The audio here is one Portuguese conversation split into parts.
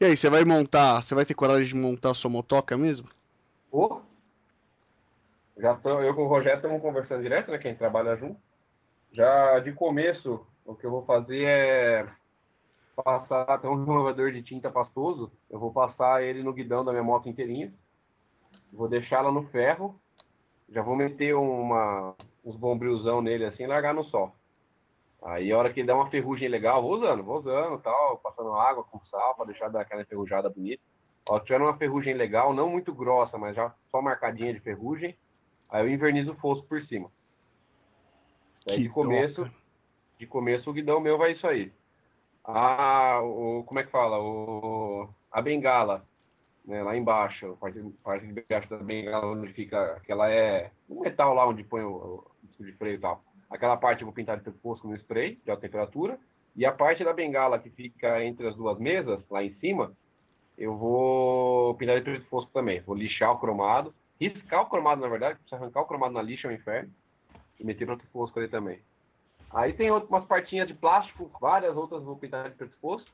E aí, você vai montar, você vai ter coragem de montar a sua motoca mesmo? Ô, já tô, eu com o Rogério estamos conversando direto, né? Quem trabalha junto. Já de começo, o que eu vou fazer é passar, tem um renovador de tinta pastoso, eu vou passar ele no guidão da minha moto inteirinha. Vou deixar ela no ferro. Já vou meter uma, uns bombrilzão nele assim e largar no sol. Aí a hora que ele dá uma ferrugem legal, vou usando, vou usando tal, passando água com sal para deixar dar aquela enferrujada bonita. Ó, tiver uma ferrugem legal, não muito grossa, mas já só marcadinha de ferrugem, aí eu invernizo o fosco por cima. Que de começo, toca. de começo o guidão meu vai isso aí. Ah, o, como é que fala? O, a bengala, né, lá embaixo, parte, parte de baixo da bengala onde fica, aquela é o metal lá onde põe o, o disco de freio e tal. Aquela parte eu vou pintar de preto fosco no spray, de alta temperatura, e a parte da bengala que fica entre as duas mesas, lá em cima, eu vou pintar de preto fosco também. Vou lixar o cromado, riscar o cromado, na verdade, precisa arrancar o cromado na lixa, é um inferno, e meter preto fosco ali também. Aí tem umas partinhas de plástico, várias outras vou pintar de preto fosco.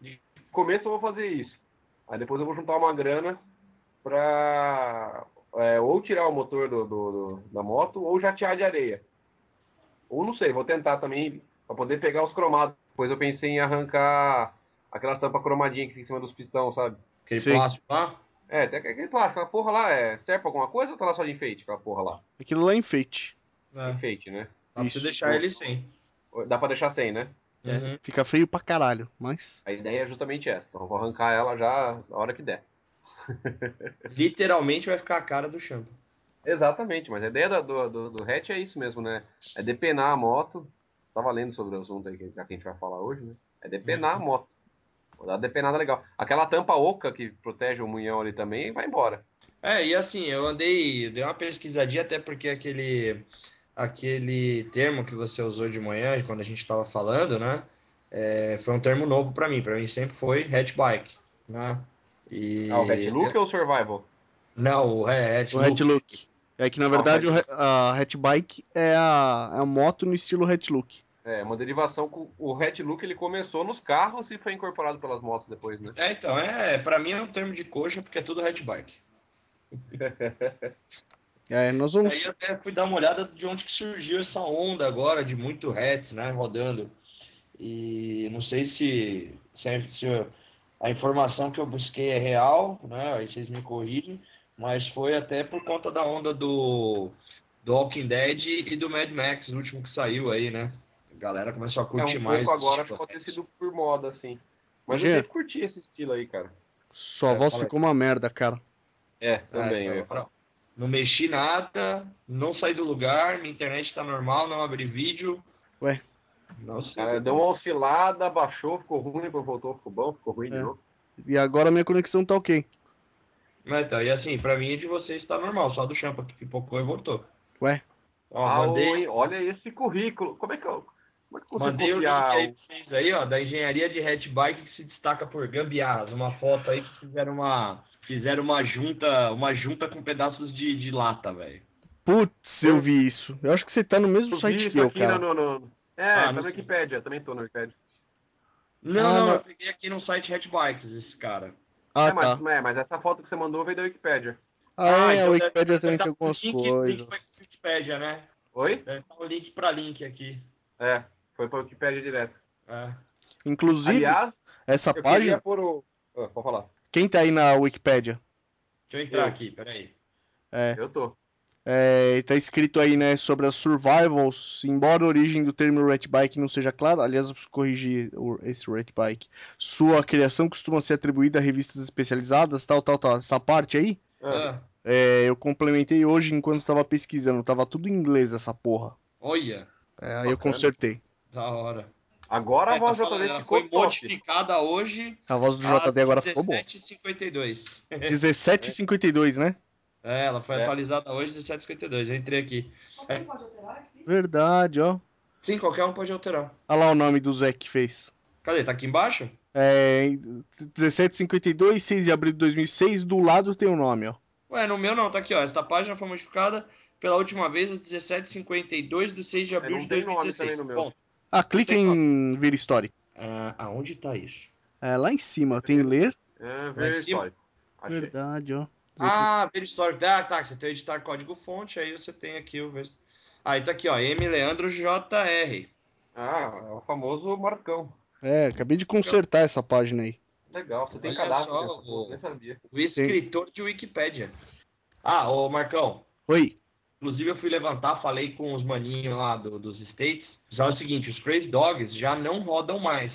De começo eu vou fazer isso. Aí depois eu vou juntar uma grana pra é, ou tirar o motor do, do- do- da moto ou jatear de areia. Ou não sei, vou tentar também para poder pegar os cromados. Depois eu pensei em arrancar aquelas tampas cromadinhas que fica em cima dos pistão, sabe? Aquele Sim. plástico lá. É, tem aquele plástico, aquela porra lá, é, serve pra alguma coisa ou tá lá só de enfeite, aquela porra lá? Aquilo lá é enfeite. É, Enfeite, né? dá pra você Isso. deixar ele sem. Dá pra deixar sem, né? É, Uhum. Fica feio pra caralho, mas. A ideia é justamente essa. Então eu vou arrancar ela já na hora que der. Literalmente vai ficar a cara do Champa. Exatamente, mas a ideia do, do, do hatch é isso mesmo, né? É depenar a moto. Tava lendo sobre o assunto aí que, a gente vai falar hoje, né? É depenar a moto. Vou dar uma depenada legal. Aquela tampa oca que protege o munhão ali também vai embora. É, e assim, eu andei, dei uma pesquisadinha até porque aquele aquele termo que você usou de manhã, quando a gente estava falando, né? é, foi um termo novo para mim. Para mim sempre foi hatch bike, né? E Ah, o hatch look ou o survival? Não, o hatch O look. hatch look. É que na verdade o a hatch bike é a, é a moto no estilo hatch look. É, uma derivação com o hatch look ele começou nos carros e foi incorporado pelas motos depois, né? É, então, é, para mim é um termo de coxa porque é tudo hatch bike. É, nós vamos. Aí eu até fui dar uma olhada de onde que surgiu essa onda agora de muito hats, né, rodando. E não sei se, se, a- se a informação que eu busquei é real, né? Aí vocês me corrigem, mas foi até por conta da onda do, do Walking Dead e do Mad Max, o último que saiu aí, né? A galera começou a É curtir um mais. pouco agora pode ter sido por moda, assim. Mas Jean. eu sempre curti esse estilo aí, cara. Sua É, voz fala aí. ficou uma merda, cara. É, É, também. eu ia não, mexi nada, não saí do lugar, minha internet tá normal, não abri vídeo. Ué. Não sei. Cara, deu uma oscilada, baixou, ficou ruim, depois voltou, ficou bom, ficou ruim de É. novo. E agora minha conexão tá ok. Mas então, e assim, pra mim de vocês tá normal, só do Champa que pipocou e voltou. Ué? Ó, Ah, mandei, oi, olha esse currículo. Como é que eu, como é que eu mandei o link aí pra vocês aí, ó, da engenharia de hatchbike que se destaca por gambiarras. Uma foto aí que fizeram uma, fizeram uma junta, uma junta com pedaços de, de lata, velho. Putz, eu vi isso. Eu acho que você tá no mesmo Eu site que eu, aqui cara. no, no- É, Ah, tá no. Wikipedia, também tô no Wikipedia. Não, Ah, não, não. eu peguei aqui no site Hatchbikes esse cara. Ah, é, mas, tá. é, mas essa foto que você mandou veio da Wikipedia. Ah, é, a então Wikipedia deve- também tem algumas o link- link coisas. com Wikipedia, né? Oi? Deve estar o link pra link aqui. É, foi pra Wikipedia direto. É. Inclusive, Aliás, essa eu página, o... Ah, pode falar. quem tá aí na Wikipedia? Deixa eu entrar Eu. aqui, peraí. É, Eu tô. É, tá escrito aí, né, sobre as survivals, embora a origem do termo rat bike não seja clara, aliás, eu preciso corrigir esse rat bike. Sua criação costuma ser atribuída a revistas especializadas, tal, tal, tal. Essa parte aí, Ah, é, eu complementei hoje enquanto tava pesquisando, tava tudo em inglês essa porra. olha, É, aí eu consertei. da hora. Agora a É, tá voz do falando, JD ficou foi top. modificada hoje A voz do JD agora ficou boa. 17h52. 17h52, né? É, ela foi É. atualizada hoje, 17h52. Eu entrei aqui. Qualquer um pode alterar aqui? Verdade, ó. Sim, qualquer um pode alterar. Olha lá o nome do Zé que fez. Cadê? Tá aqui embaixo? É, 1752, 6 de abril de 2006, do lado tem o nome, ó. Ué, no meu não, tá aqui, ó. Esta página foi modificada pela última vez às 17h52 do 6 de abril não de tem nome 2016. também no meu. Ponto. Ah, clica Tem em vir histórico. Ah, aonde tá isso? É, lá em cima, tem ler. É, ver histórico. Achei. Verdade, ó. Ah, ver histórico. Ah, tá. Você tem o editar código-fonte, aí você tem aqui o. Aí tá aqui, ó. M. Leandro JR. Ah, é o famoso Marcão. É, acabei de consertar essa página aí. Legal, você tem Olha cadastro. só, o-. O escritor de Wikipédia. Ah, ô Marcão. Oi. Inclusive eu fui levantar, falei com os maninhos lá do- dos States. Já é o seguinte, os Crazy Dogs já não rodam mais.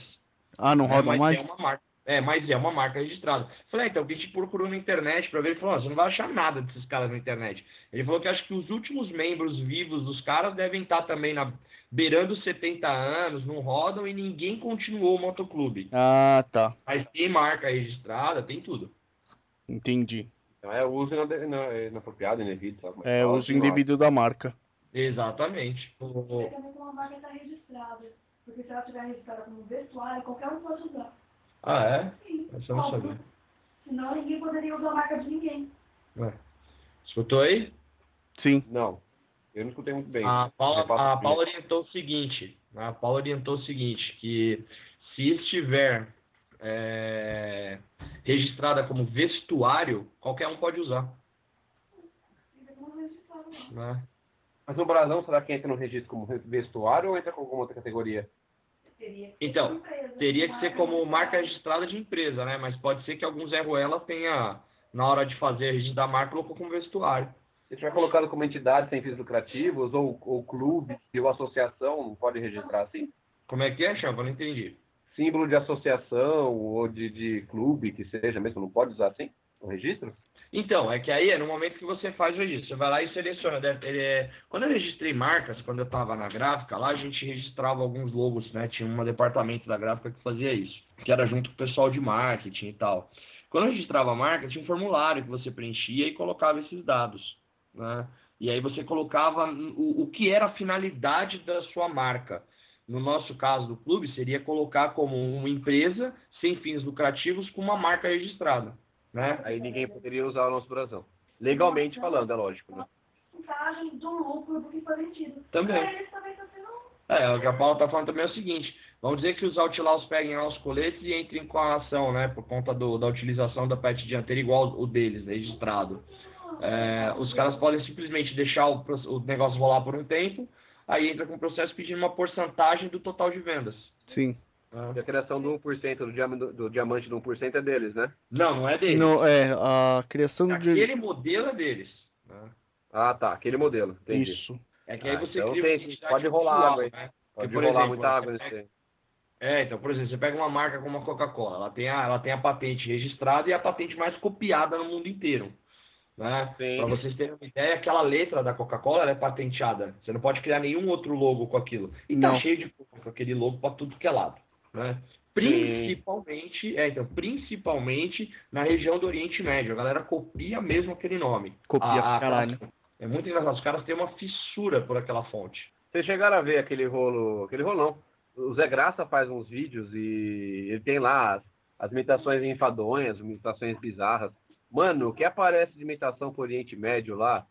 Ah, não né? roda mas mais? É uma marca. É, mas é uma marca registrada. Falei, ah, então, que a gente procurou na internet pra ver. Ele falou, "Ó, você não vai achar nada desses caras na internet. Ele falou que acho que os últimos membros vivos dos caras devem estar também na, beirando os 70 anos, não rodam e ninguém continuou o motoclube. Ah, tá. Mas tem marca registrada, tem tudo. Entendi. Então é uso ina- inapropriado, indevido, sabe? Mas É, uso indevido da marca. Exatamente. O- É também como a marca está registrada. Porque se ela estiver registrada como vestuário, qualquer um pode usar. Ah, é? Sim. Essa eu não Óbvio. sabia. Senão ninguém poderia usar a marca de ninguém. Ué. Escutou aí? Sim. Não, eu não escutei muito bem. A Paula, a. Paula orientou o seguinte, a Paula orientou o seguinte, que se estiver é, registrada como vestuário, qualquer um pode usar. Né? Mas no brasão, será que entra no registro como vestuário ou entra com alguma outra categoria? Teria que ser Então, empresa, Teria que ser como marca registrada. de empresa, né? Mas pode ser que alguns Ruela tenha, na hora de fazer registro da marca, colocou como vestuário. Se tiver colocado como entidade sem fins lucrativos, ou, ou clube, ou associação, não pode registrar assim? Como é que é, Champa? Não entendi. Símbolo de associação ou de, de clube, que seja mesmo, não pode usar assim? O registro? Então, é que aí é no momento que você faz o registro. Você vai lá e seleciona. É- Quando eu registrei marcas, quando eu estava na gráfica, lá a gente registrava alguns logos, né? Tinha um departamento da gráfica que fazia isso, que era junto com o pessoal de marketing e tal. Quando eu registrava a marca, tinha um formulário que você preenchia e colocava esses dados, né? E aí você colocava o, o que era a finalidade da sua marca. No nosso caso do clube, seria colocar como uma empresa sem fins lucrativos com uma marca registrada, né? Aí ninguém poderia usar o nosso brasão. Legalmente falando, é lógico, né? Porcentagem do lucro do que foi vendido. Também. É, o que a Paula está falando também é o seguinte: vamos dizer que os outlaws peguem lá os coletes e entrem com a ação, né? Por conta do- da utilização da pet dianteira igual o deles, né, registrado. É, os caras podem simplesmente deixar o, o negócio rolar por um tempo, aí entra com o processo pedindo uma porcentagem do total de vendas. Sim. Né? E a criação do 1% do, diam- do diamante do 1% é deles, né? Não, não é deles. No, é, a criação de. Aquele modelo é deles. né? Ah, tá. Aquele modelo. Entendi. Isso. É que aí Ah, você então cria tem- pode rolar visual, água aí. né? Pode Porque, por rolar exemplo, muita água nesse aí. É, então, por exemplo, você pega uma marca como a Coca-Cola, ela tem a, ela tem a patente registrada e a patente mais copiada no mundo inteiro. Né? Para vocês terem uma ideia, aquela letra da Coca-Cola é patenteada. Você não pode criar nenhum outro logo com aquilo. E tá Não. cheio de com aquele logo para tudo que é lado. Né? Principalmente, é, então, principalmente na região do Oriente Médio. A galera copia mesmo aquele nome. Copia A- pra a- caralho. É muito engraçado. Os caras têm uma fissura por aquela fonte. Vocês chegaram a ver aquele rolo. Aquele rolo não. O Zé Graça faz uns vídeos e ele tem lá as, as imitações enfadonhas, imitações bizarras. Mano, o que aparece de imitação pro Oriente Médio lá,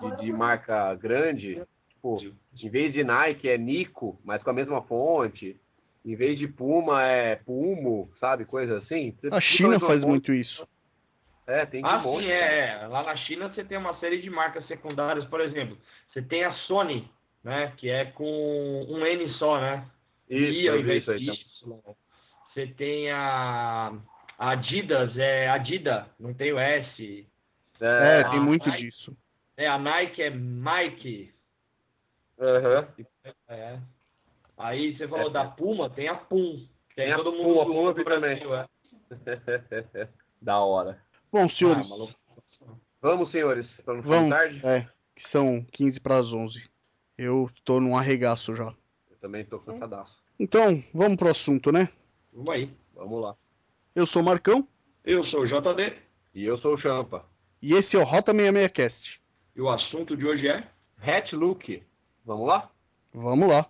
de, de marca grande, tipo, em vez de Nike é Nico, mas com a mesma fonte. Em vez de Puma é Pumo, sabe? Coisa assim. Você A China faz muito isso. É, tem de Ah, monte. sim, é, é. Lá na China você tem uma série de marcas secundárias, por exemplo, você tem a Sony, né, que é com um N só, né? Isso, I ao invés isso aí de. Y. Você tem a a Adidas, é Adida, não tem o S. É, É, tem muito Nike- disso. É, a Nike é Mike. aham. É. Aí você falou É. da Puma, tem a Pum. Tem a todo Pum, mundo a Pum eu zoou vi no Brasil, também. é. da hora. Bom, Ah, senhores, maluco. Vamos, senhores, para não ficar vamos. tarde. É, que são 15 para as 11. Eu tô num arregaço já. Eu também tô cansadaço. Então, vamos pro assunto, né? Vamos aí. Vamos lá. Eu sou o Marcão Eu sou o JD E eu sou o Champa. e esse é o Rota 66 Cast. e o assunto de hoje é Hatch Look. Vamos lá? Vamos lá.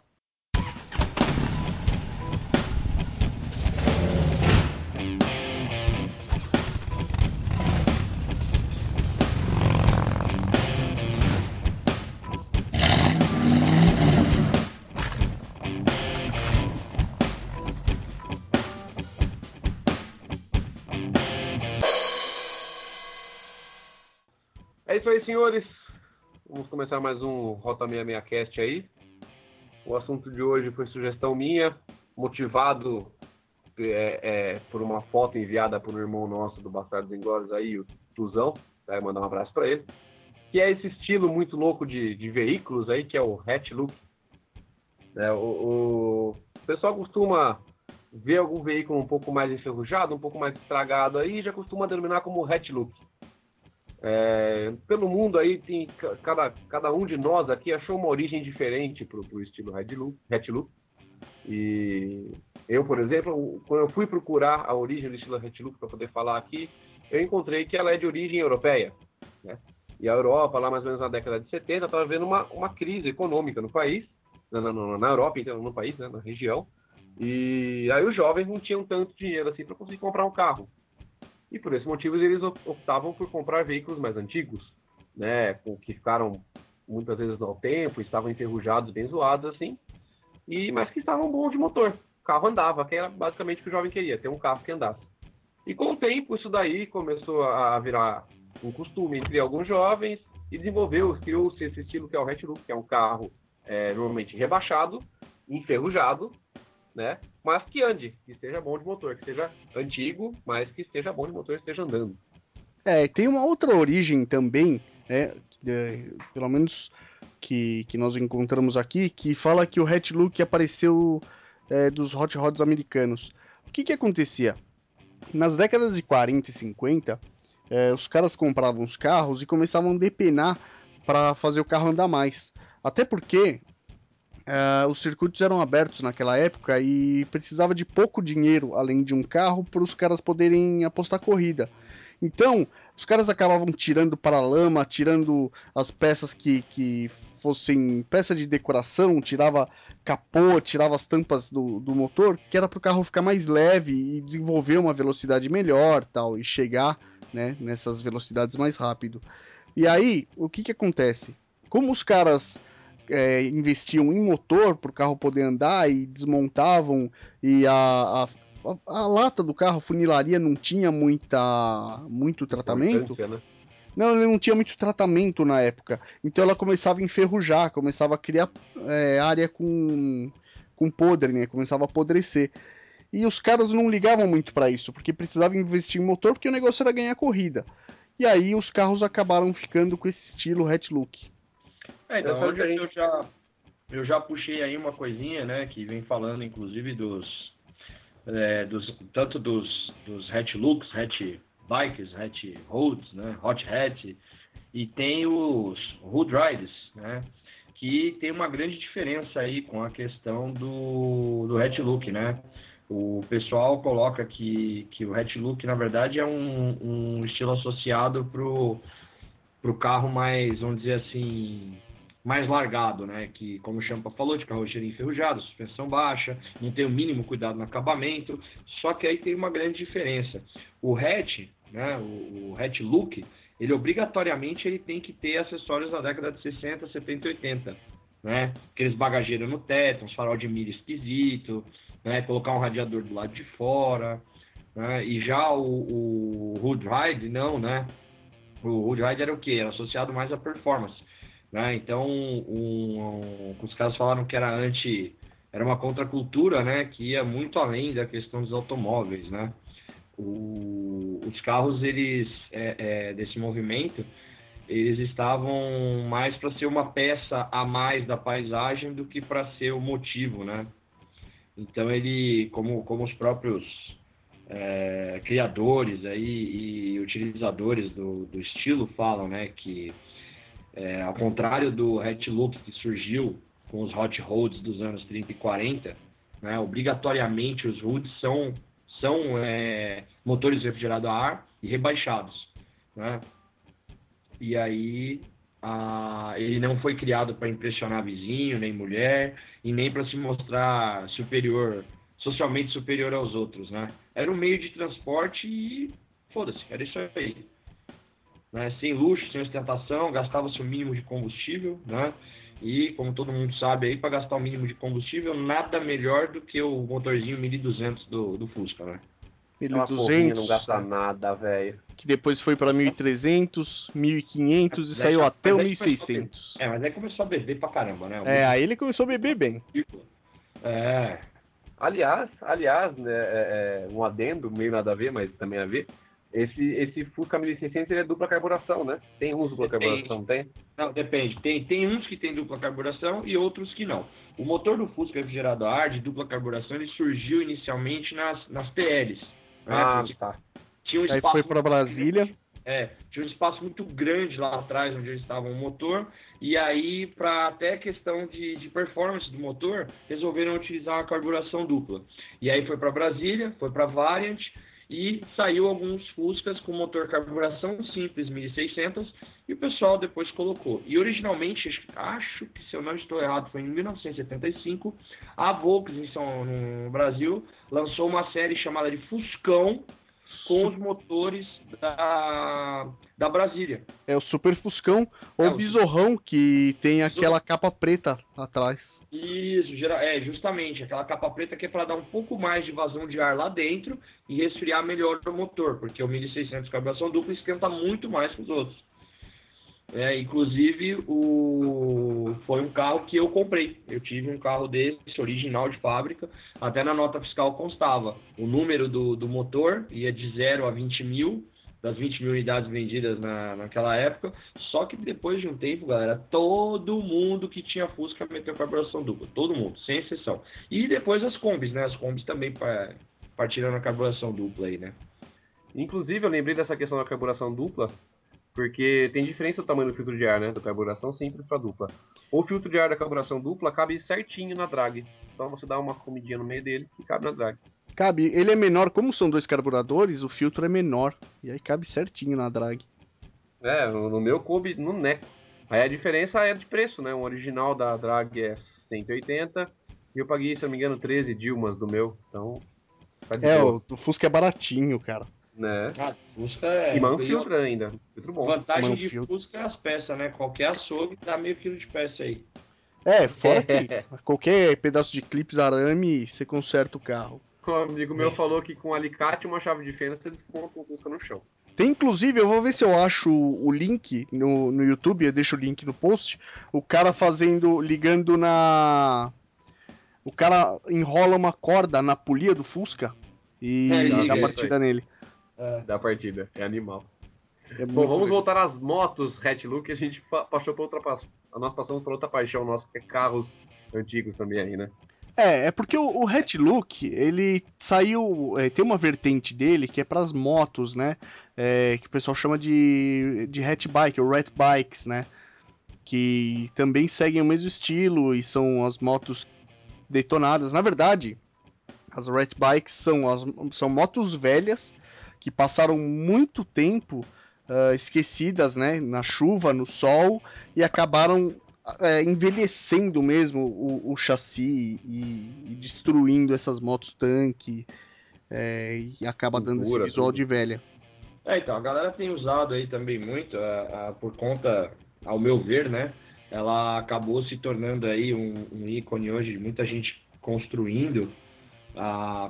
Isso aí, senhores. Vamos começar mais um Rota 66 Cast aí. O assunto de hoje foi sugestão minha, motivado é, é, por uma foto enviada por um irmão nosso do Bastardos Inglórios aí, o Tuzão. Vai mandar um abraço para ele. Que é esse estilo muito louco de, de veículos aí, que é o hatch look. É, o, o, pessoal costuma ver algum veículo um pouco mais enferrujado, um pouco mais estragado aí, já costuma denominar como hatch look. É, pelo mundo aí tem cada, cada um de nós aqui achou uma origem diferente para o estilo hatch look. E eu, por exemplo, quando eu fui procurar a origem do estilo hatch look para poder falar aqui, eu encontrei que ela é de origem europeia. Né? E a Europa, lá mais ou menos na década de 70, estava vendo uma, uma crise econômica no país, na, na, na Europa, então, no país, né, na região. E aí os jovens não tinham tanto dinheiro assim para conseguir comprar um carro. E por esse motivo eles optavam por comprar veículos mais antigos, né, que ficaram muitas vezes ao tempo, estavam enferrujados, bem zoados assim, e mas que estavam bons de motor. O carro andava, que era basicamente o que o jovem queria, ter um carro que andasse. E com o tempo isso daí começou a virar um costume entre alguns jovens e desenvolveu, criou-se esse estilo que é o hatch look, que é um carro é, normalmente rebaixado, enferrujado, né? Mas que ande, que esteja bom de motor, que seja antigo, mas que esteja bom de motor, esteja andando. É, tem uma outra origem também, né? pelo menos que, que nós encontramos aqui, que fala que o hatch look apareceu é, dos hot rods americanos. O que que acontecia? nas décadas de 40 e 50, é, os caras compravam os carros e começavam a depenar para fazer o carro andar mais. Até porque é, os circuitos eram abertos naquela época e precisava de pouco dinheiro além de um carro para os caras poderem apostar corrida. Então, os caras acabavam tirando para lama, tirando as peças que, que fossem peça de decoração, tirava capô, tirava as tampas do, do motor, que era para o carro ficar mais leve e desenvolver uma velocidade melhor, tal, e chegar né, nessas velocidades mais rápido. E aí, o que, que acontece? Como os caras é, investiam em motor para o carro poder andar e desmontavam e a, a a, a, lata do carro, a funilaria não tinha muita muito tratamento. Né? Não, ele não tinha muito tratamento na época. Então ela começava a enferrujar, começava a criar é, área com, com podre, né? Começava a apodrecer. E os caras não ligavam muito para isso, porque precisavam investir em motor, porque o negócio era ganhar corrida. E aí os carros acabaram ficando com esse estilo hatch look. É, então hoje eu já, eu já puxei aí uma coisinha, né, que vem falando inclusive dos, é, dos tanto dos, dos hatch looks, hatch bikes, hatch roads, né, hot hatch, e tem os hood riders, né, que tem uma grande diferença aí com a questão do, do hatch look, né. O pessoal coloca que, que o hatch look, na verdade, é um, um estilo associado pro, pro carro mais, vamos dizer assim, mais largado, né? Que, como o Champa falou, de carroceria enferrujada, suspensão baixa, não tem o mínimo cuidado no acabamento. Só que aí tem uma grande diferença. O hatch, né? O, o hatch look, ele obrigatoriamente ele tem que ter acessórios da década de 60, 70 e 80. Né? Aqueles bagageiros no teto, uns farol de milha esquisito, né? colocar um radiador do lado de fora. Né? E já o, o Hood Ride, não, né? O Hood Ride era o que? Era associado mais à performance. Né? Então, um, um, os caras falaram que era anti, era uma contracultura, né, que ia muito além da questão dos automóveis, né? O, os carros, eles, é, é, desse movimento, eles estavam mais para ser uma peça a mais da paisagem do que para ser o motivo, né? Então ele, como, como os próprios é, criadores aí e utilizadores do, do estilo falam, né, que é, ao contrário do hatch look que surgiu com os hot roads dos anos 30 e 40, né, obrigatoriamente os hoods são, são é, motores refrigerados a ar e rebaixados. Né? E aí a, ele não foi criado para impressionar vizinho, nem mulher, e nem para se mostrar superior, socialmente superior aos outros. Né? Era um meio de transporte e foda-se, era isso aí né, sem luxo, sem ostentação, gastava-se o mínimo de combustível, né? E como todo mundo sabe aí, para gastar o mínimo de combustível, nada melhor do que o motorzinho 1200 do, do Fusca, né? Aquela porrinha 1200, não gasta é, nada, velho. que depois foi pra 1300, 1500 e saiu aí- até o mas aí começou a 1600. É, mas aí começou a beber pra caramba, né? É, aí ele começou a beber bem. É. Aliás, aliás, né, é, é, um adendo, meio nada a ver, mas também a ver. Esse, esse Fusca 1600 ele é dupla carburação, né? Tem uns dupla Depende. carburação, não tem? Não, depende. Tem, tem uns que tem dupla carburação e outros que não. O motor do Fusca refrigerado a ar de dupla carburação ele surgiu inicialmente nas, nas TLs. Né? Ah, Porque tá. tinha um Aí espaço foi muito Brasília. É, tinha um espaço muito grande lá atrás onde eles estavam o motor, e aí, para até questão de, de performance do motor, resolveram utilizar a carburação dupla. E aí foi para Brasília, foi para Variant, e saiu alguns Fuscas com motor carburação simples 1600, e o pessoal depois colocou. E originalmente, acho- que se eu não estou errado, foi em 1975, a Volkswagen no Brasil lançou uma série chamada de Fuscão, com os motores da, da Brasília. É o Super Fuscão ou É, o Bizorrão, que tem aquela capa preta atrás. Isso, é, justamente, aquela capa preta que é para dar um pouco mais de vazão de ar lá dentro e resfriar melhor o motor, porque o 1600 carburação dupla esquenta muito mais que os outros. É, inclusive, o... foi um carro que eu comprei. Eu tive um carro desse, original de fábrica. Até na nota fiscal constava o número do, do motor, ia de 0 a 20 mil, das 20 mil unidades vendidas na, naquela época. Só que depois de um tempo, galera, todo mundo que tinha Fusca meteu carburação dupla. Todo mundo, sem exceção. E depois as combis, né? As combis também pa- partiram na carburação dupla aí, né? Inclusive, eu lembrei dessa questão da carburação dupla, porque tem diferença o tamanho do filtro de ar, né? Da carburação simples para dupla. O filtro de ar da carburação dupla cabe certinho na drag. Então você dá uma comidinha no meio dele e cabe na drag. Cabe, ele é menor, como são dois carburadores, o filtro é menor. E aí cabe certinho na drag. É, no meu coube no neco. Aí a diferença é de preço, né? O original da drag é 180 e eu paguei, se não me engano, 13 Dilmas do meu. Então, tá É, boa, o, o Fusca é baratinho, cara. Né? Ah, Fusca é. E mano filtra ainda. Filtro bom. Vantagem de Manfiltro. Fusca é as peças, né? Qualquer açougue dá meio quilo de peça aí. É, fora que qualquer pedaço de clips arame, você conserta o carro. Um amigo meu falou que com alicate e uma chave de fenda você desmonta o Fusca no chão. Tem inclusive, eu vou ver se eu acho o link no, no YouTube, eu deixo o link no post. O cara fazendo, ligando na. O cara enrola uma corda na polia do Fusca e É, dá liga, partida nele. Da partida. É animal. É Bom, vamos legal. voltar às motos hatch look. A gente pa- passou para outra passo. Nós passamos para outra paixão nossa, que é carros antigos também aí, né? É, é porque o, o Hatch Look, ele saiu. é, tem uma vertente dele que é para as motos, né? É, que o pessoal chama de, de hatch bike, ou rat bikes, né? Que também seguem o mesmo estilo e são as motos detonadas. Na verdade, as rat bikes são, as, são motos velhas que passaram muito tempo ah, esquecidas, né? Na chuva, no sol e acabaram é, envelhecendo mesmo o, o chassi e, e destruindo essas motos tanque é, e acaba dando esse Pintura, visual tudo. de velha. É, então, a galera tem usado aí também muito, a- a- por conta, ao meu ver, né? Ela acabou se tornando aí um, um ícone hoje de muita gente construindo,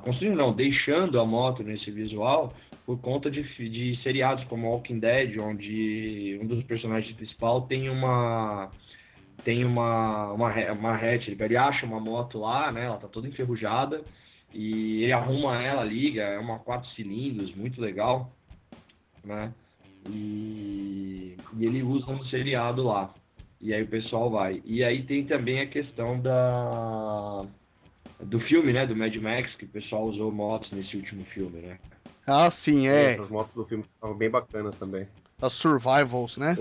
construindo não, deixando a moto nesse visual por conta de, de seriados como Walking Dead, onde um dos personagens principal tem uma tem uma uma, uma hatch, ele ele acha uma moto lá, né? Ela tá toda enferrujada e ele arruma ela, liga, é uma quatro cilindros, muito legal né? E, e ele usa um seriado lá. E aí o pessoal vai. E aí tem também a questão da do filme, né, do Mad Max, que o pessoal usou motos nesse último filme, né? Ah, sim, é. Essas motos do filme estavam bem bacanas também. As survivals, né?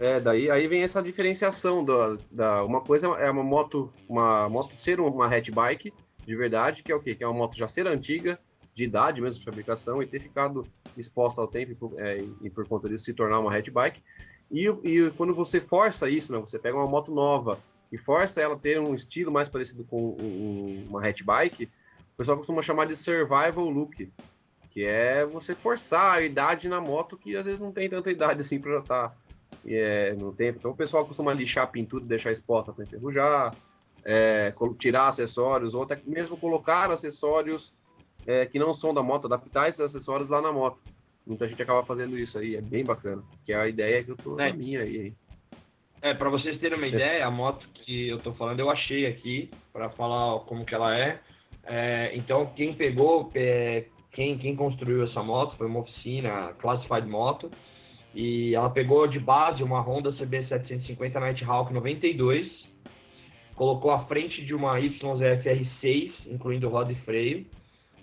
É, daí aí vem essa diferenciação da, da uma coisa é uma moto, uma moto ser uma hatch bike de verdade, que é o quê? Que é uma moto já ser antiga, de idade mesmo de fabricação e ter ficado exposta ao tempo e por, é, e por conta disso se tornar uma hatch bike. E, e quando você força isso, né, você pega uma moto nova e força ela a ter um estilo mais parecido com um- uma hatch bike, o pessoal costuma chamar de survival look, que é você forçar a idade na moto que às vezes não tem tanta idade assim para estar é, no tempo. Então o pessoal costuma lixar a pintura, deixar exposta para enferrujar, é, tirar acessórios, ou até mesmo colocar acessórios é, que não são da moto, adaptar esses acessórios lá na moto. Muita gente acaba fazendo isso aí, é bem bacana. Que é a ideia que eu tô É. na minha aí. É, para vocês terem uma ideia, a moto que eu tô falando eu achei aqui para falar como que ela é. É, então quem pegou, é, quem, quem construiu essa moto foi uma oficina Classified Moto e ela pegou de base uma Honda CB 750 Nighthawk 92, colocou a frente de uma YZF R6, incluindo roda e freio,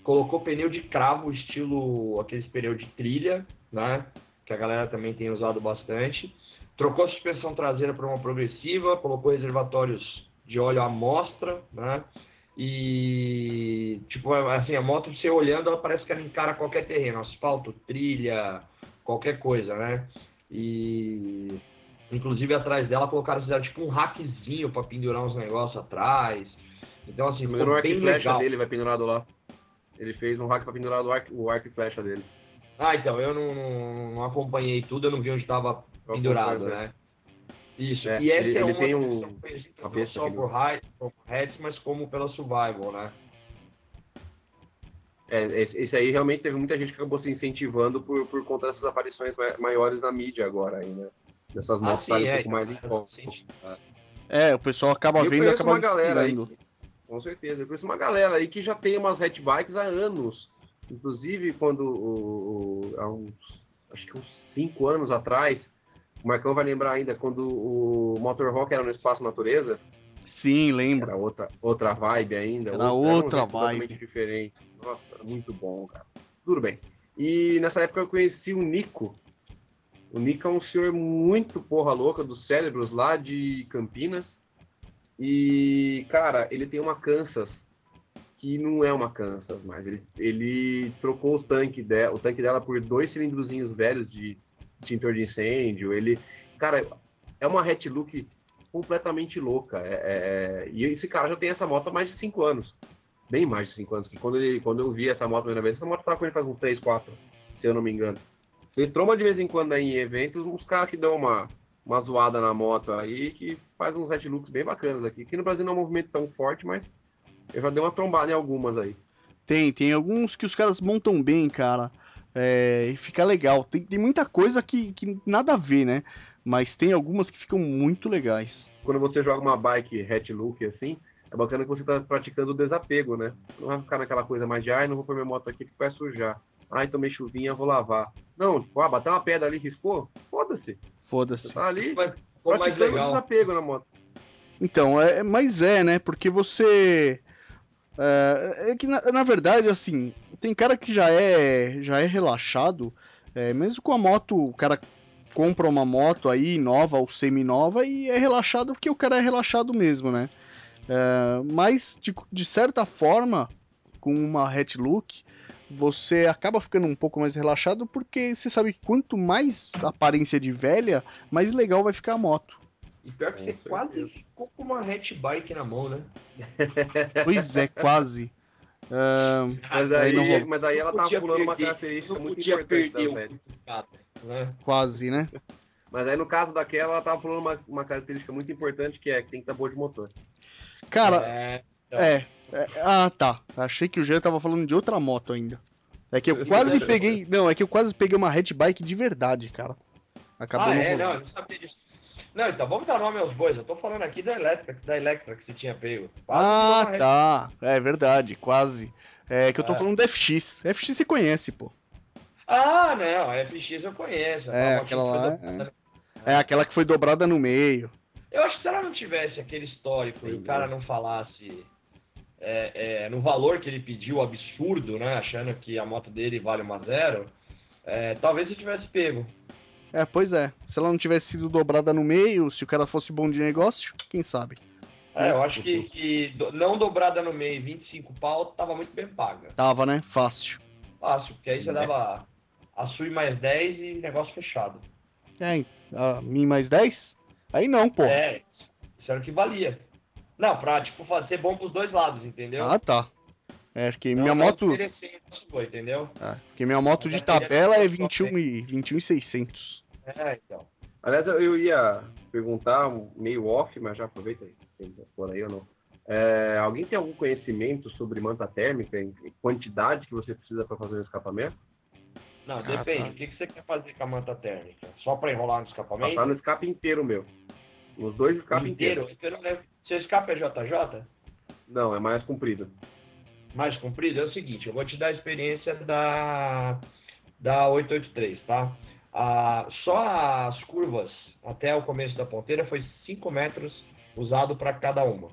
colocou pneu de cravo estilo aqueles pneu de trilha, né? Que a galera também tem usado bastante. Trocou a suspensão traseira para uma progressiva, colocou reservatórios de óleo à mostra, né? E, tipo, assim, a moto, você olhando, ela parece que ela encara qualquer terreno, asfalto, trilha, qualquer coisa, né? E, inclusive, atrás dela colocaram, fizeram, tipo, um rackzinho para pendurar uns negócios atrás. Então, assim, ficou bem e flecha legal. dele vai pendurado lá. Ele fez um rack pra pendurar o arco, o arco e flecha dele. Ah, então, eu não, não- não acompanhei tudo, eu não vi onde estava pendurado, né? Isso. É, e essa ele- é ele uma tem um- uma não só por Hats, mas como pela Survival, né? É, esse, esse aí realmente teve muita gente que acabou se incentivando por, por conta dessas aparições ma- maiores na mídia agora aí, né? Dessas Ah, motos sim, estarem um é, pouco mais em então, foco. sim. É, o pessoal acaba Eu vendo e acaba uma galera aí, que- com certeza, eu conheço uma galera aí que já tem umas hatchbikes há anos. Inclusive, quando o, o- há uns, acho que uns 5 anos atrás, o Marcão vai lembrar ainda, quando o Motorhawk era no Espaço Natureza, Sim, lembro. era outra, outra vibe ainda. Era um outra jeito completamente vibe. diferente. Nossa, muito bom, cara. Tudo bem. E nessa época eu conheci o Nico. O Nico é um senhor muito porra louca dos cérebros lá de Campinas. E, cara, ele tem uma Kansas que não é uma Kansas mais. Ele, ele trocou os tanques de, o tanque dela por dois cilindrozinhos velhos de extintor de incêndio. Ele, cara, é uma hatch look completamente louca. É- é- é- e esse cara já tem essa moto há mais de 5 anos. Bem mais de 5 anos. Que quando, ele, quando eu vi essa moto a primeira vez, essa moto tava com ele faz uns 3, 4, se eu não me engano. Você troma de vez em quando aí em eventos uns caras que dão uma, uma zoada na moto aí, que faz uns hatch looks bem bacanas aqui. Aqui no Brasil não é um movimento tão forte, mas eu já dei uma trombada em algumas aí. Tem, tem alguns que os caras montam bem, cara. É, e fica legal. Tem, tem muita coisa que, que nada a ver, né? Mas tem algumas que ficam muito legais. Quando você joga uma bike hatch look assim, é bacana que você tá praticando o desapego, né? Não vai ficar naquela coisa mais de, ai, não vou pôr minha moto aqui porque vai sujar. Ai, tomei chuvinha, vou lavar. Não, tipo, ah, bateu uma pedra ali, riscou? Foda-se. Foda-se. tá ali Mas ficou mais praticando o legal. desapego na moto. Então, é, mas é, né? Porque você. É, é que na, na verdade, assim, tem cara que já é, já é relaxado, é, mesmo com a moto, o cara compra uma moto aí nova ou semi-nova e é relaxado porque o cara é relaxado mesmo, né? É, mas de, de certa forma, com uma hatch look, você acaba ficando um pouco mais relaxado porque você sabe que quanto mais aparência de velha, mais legal vai ficar a moto. E pior que Com você certeza. quase ficou com uma hatch bike na mão, né? Pois é, quase. Ah, Mas Aí aí, mas aí ela tava pulando uma perder, característica não muito importante da né? quase, né? Mas aí no caso daquela, ela tava pulando uma, uma característica muito importante que é que tem que estar boa de motor. Cara, É, é, é, Ah, tá. Achei que o Jean tava falando de outra moto ainda. É que eu quase peguei. Não, é que eu quase peguei uma hatch bike de verdade, cara. Acabou ah, não é? rolando. Não, eu não sabia disso. Não, então vamos dar nome aos bois. Eu tô falando aqui da Electra, da Electra que você tinha pego. Quase Ah, tá. É verdade, quase. É que eu tô É. falando da FX. FX você conhece, pô. Ah, não, a FX eu conheço. É, aquela que foi lá, dobrada. É aquela que foi dobrada no meio. Eu acho que se ela não tivesse aquele histórico e o cara não falasse é, é, no valor que ele pediu, absurdo, né? Achando que a moto dele vale uma zero, é, talvez você tivesse pego. É, pois é. Se ela não tivesse sido dobrada no meio, se o cara fosse bom de negócio, quem sabe? É, eu acho que, que não dobrada no meio, 25 pau, tava muito bem paga. Tava, né? Fácil. Fácil, porque aí você É. dava a Sui mais 10 e negócio fechado. É, a mim mais 10? Aí não, pô. É, isso era o que valia. Não, pra, tipo, fazer bom pros dois lados, entendeu? Ah, tá. É, porque Não- minha moto. sua, entendeu? É, porque minha moto de tabela é ficou 21 e 21,600. É, então. Aliás, eu- ia perguntar meio off, mas já aproveita aí, se por aí ou não. É, alguém tem algum conhecimento sobre manta térmica, em quantidade que você precisa para fazer o escapamento? Não, Ah, depende. tá. O que, você quer fazer com a manta térmica? Só para enrolar no escapamento? Tá no escape inteiro, meu. Nos dois escapes inteiro? inteiros. Inteiro, né? Seu escape é JJ? Não, é mais comprido. mais comprido é o seguinte, eu vou te dar a experiência da, da 883, tá? Ah, só as curvas até o começo da ponteira foi 5 metros usado para cada uma.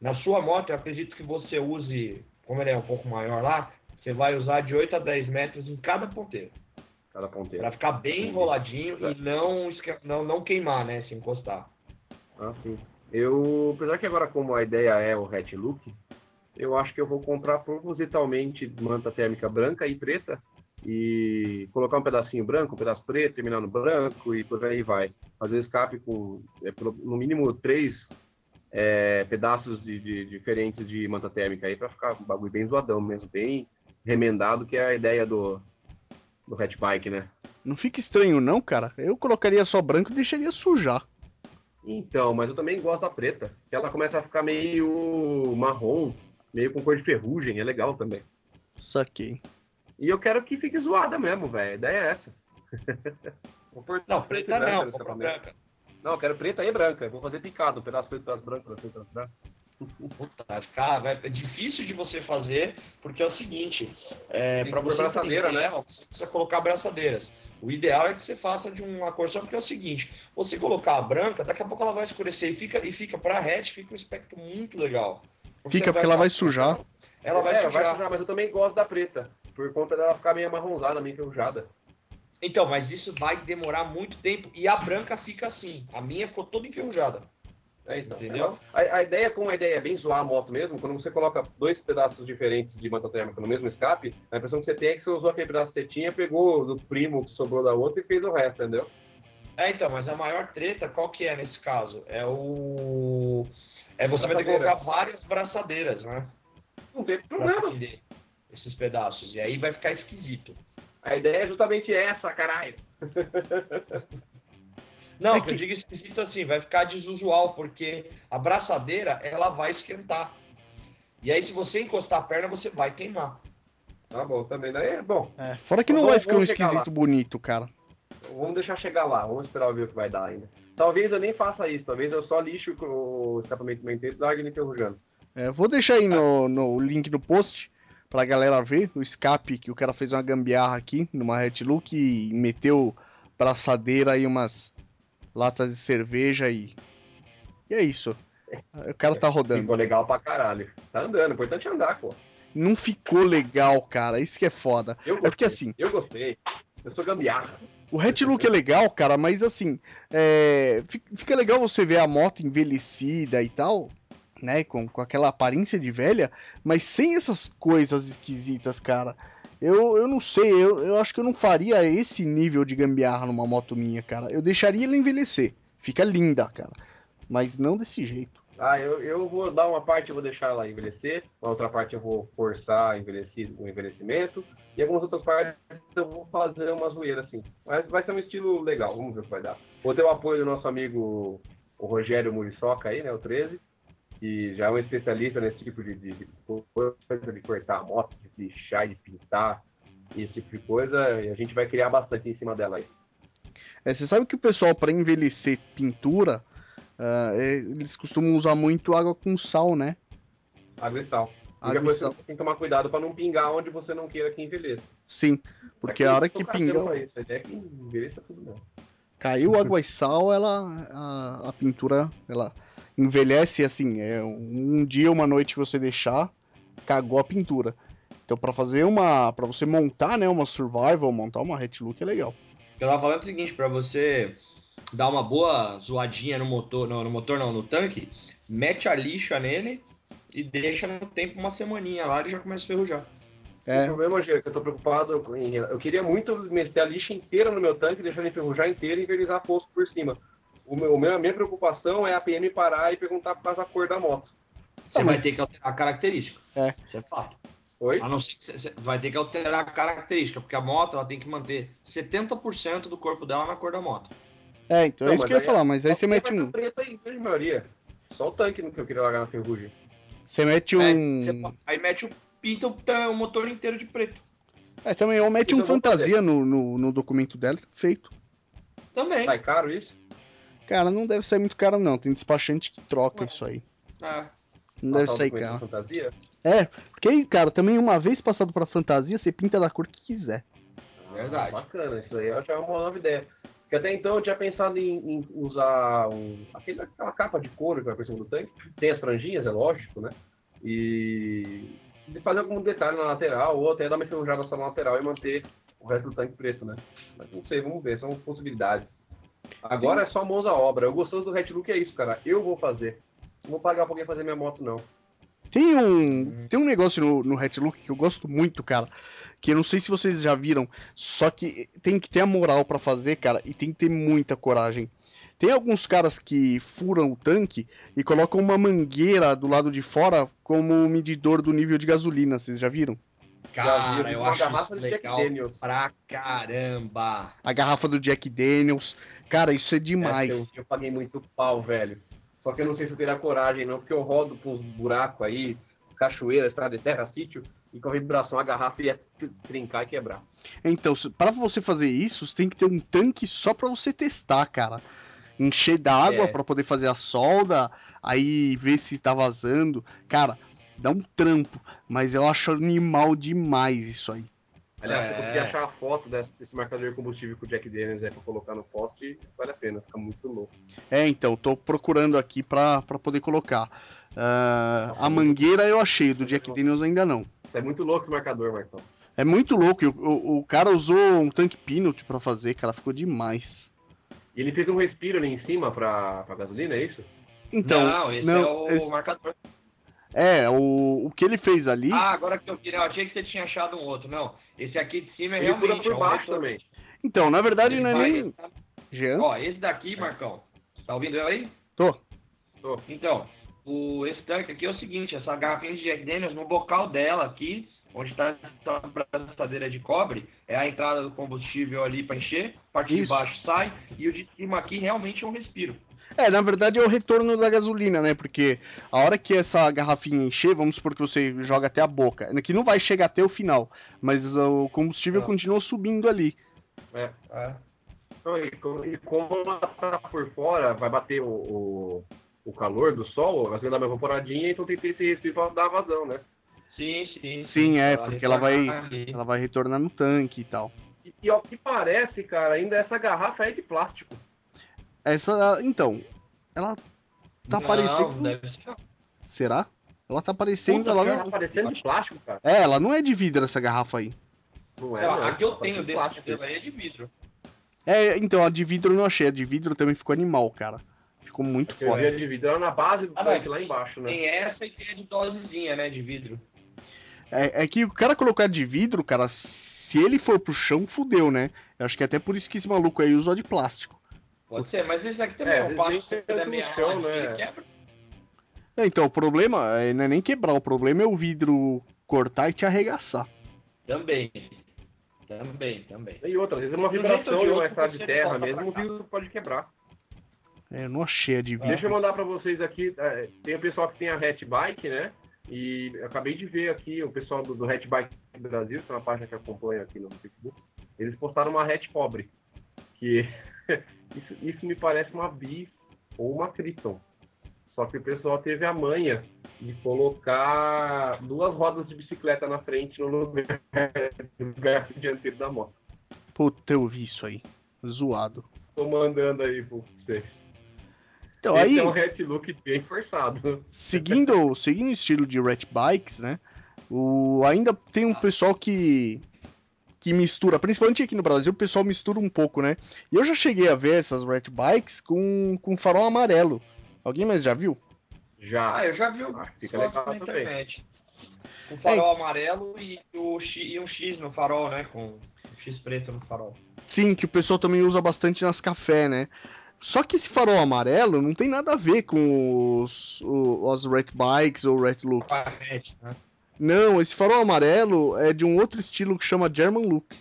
Na sua moto, eu acredito que você use, como ele é um pouco maior lá, você vai usar de 8 a 10 metros em cada ponteira. Cada ponteiro. Para ficar bem enroladinho e não, não, não queimar, né? Se encostar. Ah, sim. Eu, apesar que agora como a ideia é o hatch look, eu acho que eu vou comprar propositalmente manta térmica branca e preta e colocar um pedacinho branco, um pedaço preto, terminar no branco e por aí vai. Fazer escape com é, no mínimo três é, pedaços de, de- diferentes de manta térmica aí para ficar um bagulho bem zoadão mesmo, bem remendado, que é a ideia do, do hatch bike, né? Não fica estranho, não, cara. Eu colocaria só branco e deixaria sujar. Então, mas eu também gosto da preta. Ela começa a ficar meio marrom, meio com cor de ferrugem, é legal também. Saquei. E eu quero que fique zoada mesmo, velho. A ideia é essa. Não, e preta branco não, compra branca. Não, eu quero preta e branca. Eu Vou fazer picado, um pedaço preto, pedaço branco, pedaço preto, pedaço branco. Puta, vai ficar, vai, é difícil de você fazer, porque é o seguinte, é, para você braçadeira, né? você precisa colocar braçadeiras. O ideal é que você faça de uma cor só, porque é o seguinte, você colocar a branca, daqui a pouco ela vai escurecer e fica, e fica para hatch, fica um aspecto muito legal. Fica porque ela vai sujar. Ela vai É, sujar. mas eu também gosto da preta. Por conta dela ficar meio amarronzada, meio enferrujada. Então, mas isso vai demorar muito tempo e a branca fica assim. A minha ficou toda enferrujada. É, então, Entendeu? A, a ideia, como a ideia é bem zoar a moto mesmo, quando você coloca dois pedaços diferentes de manta térmica no mesmo escape, a impressão que você tem é que você usou aquele pedaço que você tinha, pegou do primo que sobrou da outra e fez o resto, entendeu? É, então, mas a maior treta, qual que é nesse caso? É o. É você vai ter que colocar várias braçadeiras, né? Não tem problema. Esses pedaços. E aí vai ficar esquisito. A ideia é justamente essa, caralho. Não, É que eu que- digo esquisito assim, vai ficar desusual, porque a braçadeira, ela vai esquentar. E aí, se você encostar a perna, você vai queimar. Tá bom, também. Daí é bom. É, fora que não Vamos- vai ficar um esquisito bonito, cara. Vamos deixar chegar lá, vamos esperar ver o que vai dar ainda. Talvez eu nem faça isso, talvez eu só lixo o escapamento do inteiro e largue ele enferrujando. É, vou deixar aí no, no link no post pra galera ver o escape que o cara fez uma gambiarra aqui numa Red Look e meteu braçadeira e umas latas de cerveja e. E é isso. O cara tá rodando. Ficou legal pra caralho. Tá andando, o importante é andar, pô. Não ficou legal, cara. Isso que é foda. Eu É porque gostei, assim, Eu gostei. Eu sou gambiarra. O Red Look é legal, cara, mas assim, é, fi- fica legal você ver a moto envelhecida e tal, né? Com, com aquela aparência de velha, mas sem essas coisas esquisitas, cara. Eu, eu não sei, eu, eu acho que eu não faria esse nível de gambiarra numa moto minha, cara. Eu deixaria ela envelhecer. Fica linda, cara. Mas não desse jeito. Ah, eu, eu vou dar uma parte, eu vou deixar ela envelhecer, a outra parte eu vou forçar envelhecido, o envelhecimento, e algumas outras partes eu vou fazer uma zoeira assim. Mas vai ser um estilo legal, vamos ver o que vai dar. Vou ter o apoio do nosso amigo o Rogério Muriçoca aí, né, o 13, que já é um especialista nesse tipo de, de, de coisa, de cortar a moto, de lixar, de pintar, esse tipo de coisa, e a gente vai criar bastante em cima dela aí. É, você sabe que o pessoal, para envelhecer pintura, é, eles costumam usar muito água com sal, né? Água e sal. A Água e sal. você tem que tomar cuidado para não pingar onde você não queira que envelheça. Sim, porque a hora que pinga. Ideia é que envelheça tudo mesmo. Caiu água e sal, ela a, a pintura ela envelhece assim, é um dia uma noite que você deixar, cagou a pintura. Então para fazer uma, para você montar, né, uma survival, montar uma Red Look é legal. Eu tava falando o seguinte, pra você dar uma boa zoadinha no motor, não, no motor não, no tanque, mete a lixa nele e deixa no tempo uma semaninha lá e já começa a ferrujar. O É, problema, Gê, é que eu tô preocupado em. Eu queria muito meter a lixa inteira no meu tanque, deixar ele enferrujar inteiro e envelizar posto por cima. O meu, o meu- a minha preocupação é a PM parar e perguntar por causa da cor da moto. Você Ah, vai ter que alterar a característica. É. Isso é fato. Oi? A não ser que você, vai ter que alterar a característica, porque a moto ela tem que manter 70% do corpo dela na cor da moto. é, então é Não, isso mas que eu ia falar, mas aí você mete um, tá preta aí, grande maioria. Só o tanque que eu queria largar na ferrugem. Você mete É, um. você- aí mete o pinta o, ta- o motor inteiro de preto. É, também, ou mete Isso um fantasia no, no, no documento dela, feito. Também. Sai caro isso? Cara, não deve sair muito caro, não. Tem despachante que troca Ué. isso aí. Ah, Não deve sair caro. fantasia? É, porque aí, cara, também uma vez passado pra fantasia, você pinta da cor que quiser. Verdade. Ah, bacana, isso aí já é uma nova ideia. Porque até então eu tinha pensado em, em usar um, aquele, aquela capa de couro que vai por cima do tanque, sem as franjinhas, é lógico, né? E de fazer algum detalhe na lateral, ou até dar uma enferrujada só na lateral e manter o resto do tanque preto, né? Mas não sei, vamos ver, são possibilidades. Agora é só mãos à obra. O gostoso do Red Look é isso, cara. Eu vou fazer. Não vou pagar pra alguém fazer minha moto, não. Tem um, Uhum. tem um negócio no, no Hatchlook que eu gosto muito, cara. Que eu não sei se vocês já viram, só que tem que ter a moral pra fazer, cara, e tem que ter muita coragem. Tem alguns caras que furam o tanque e colocam uma mangueira do lado de fora como medidor do nível de gasolina, vocês já viram? Cara, eu acho garrafa isso de Jack legal Daniels. pra caramba. A garrafa do Jack Daniels. Cara, isso é Essa demais. Eu, eu paguei muito pau, velho. Só que eu não sei se eu teria coragem, não, porque eu rodo com uns buracos aí, cachoeira, estrada de terra, sítio, e com a vibração a garrafa ia trincar e quebrar. Então, se- pra você fazer isso, você tem que ter um tanque só pra você testar, cara. Encher d'água É. pra poder fazer a solda, aí ver se tá vazando. Cara, dá um trampo, mas eu acho animal demais isso aí. Aliás, se É. você conseguir achar a foto desse, desse marcador de combustível que o Jack Daniels é pra colocar no poste, vale a pena, fica muito louco. É, então, tô procurando aqui pra, pra poder colocar. Ah, Nossa, a mangueira eu achei, do Jack. Daniels ainda não. É muito louco esse marcador, Marcão. É muito louco, o, o- o cara usou um tanque Pinot pra fazer, cara, ficou demais. E ele fez um respiro ali em cima pra, pra gasolina, é isso? Então, não, esse não, é o esse- marcador. É, o, o que ele fez ali. Ah, agora que eu vi, eu achei que você tinha achado um outro. Não, esse aqui de cima é Ele realmente. por é um baixo também. Então, na verdade, Ele não é nem. Jean? Ó, esse daqui, Marcão. Tá ouvindo eu aí? Tô. Tô. Então, o, esse tanque aqui é o seguinte, essa garrafinha de Jack Daniels, no bocal dela aqui, onde está a braçadeira de cobre, é a entrada do combustível ali para encher, a parte Isso. de baixo sai, e o de cima aqui realmente é um respiro. É, na verdade é o retorno da gasolina, né? Porque a hora que essa garrafinha encher, vamos supor que você joga até a boca, que não vai chegar até o final, mas o combustível Ah. continua subindo ali. É. É. Então, e co- como ela tá por fora, vai bater o, o, o calor do sol, a gasolina dá uma evaporadinha, então tem que ter esse respiro pra dar vazão, né? Sim, sim. Sim, é, Pra porque ela vai, ela vai retornar no tanque e tal. E, e ao que parece, cara, ainda essa garrafa é de plástico. Essa, então, ela tá Não, parecendo. deve ser. Será? Ela tá parecendo, Puta, ela cara, Tá não. parecendo de plástico, cara. É, ela não é de vidro essa garrafa aí. Não é, Não, não. a que eu Tá tenho desse plástico. modelo aí é de vidro. É, então, a de vidro eu não achei. A de vidro também ficou animal, cara. Ficou muito A teoria foda. de vidro era na base do Ah, tanque, lá embaixo, né? Tem essa e tem a de dosezinha, né, de vidro. É, é que o cara colocar de vidro, cara, se ele for pro chão, fudeu, né? Eu acho que é até por isso que esse maluco aí usou de plástico. Pode ser, mas esse aqui também É, é, às um tanto da no meia chão, né? quebra. É, então, o problema é, não é nem quebrar, o problema é o vidro cortar e te arregaçar. Também. Também, também. E outra, às vezes uma De um vibração de de uma estrada de terra mesmo, o vidro pode quebrar. É, eu não achei a de vidro. Deixa eu mandar pra vocês aqui, é, tem o pessoal que tem a Hatch Bike, né? E acabei de ver aqui o pessoal do, do Hatch Bike Brasil, que é uma página que acompanha aqui no Facebook, eles postaram uma hatch pobre. Que isso, isso me parece uma bis ou uma Triton. Só que o pessoal teve a manha de colocar duas rodas de bicicleta na frente no lugar, no lugar dianteiro da moto. Puta, eu vi isso aí. Zoado. Tô mandando aí pra vocês. Então, Esse aí, é um hatch look bem forçado. seguindo, seguindo o estilo de rat bikes, né? O, ainda tem um pessoal que que mistura, principalmente aqui no Brasil, o pessoal mistura um pouco, né? E eu já cheguei a ver essas rat bikes com, com farol amarelo. Alguém mais já viu? Já. Ah, eu já vi o Ah, fica legal na também. internet. Um farol amarelo e, o e um X no farol, né? Com um X preto no farol. Sim, que o pessoal também usa bastante nas café, né? Só que esse farol amarelo não tem nada a ver com os, o- as rat bikes ou rat look. Né? Não, esse farol amarelo é de um outro estilo que chama German Look.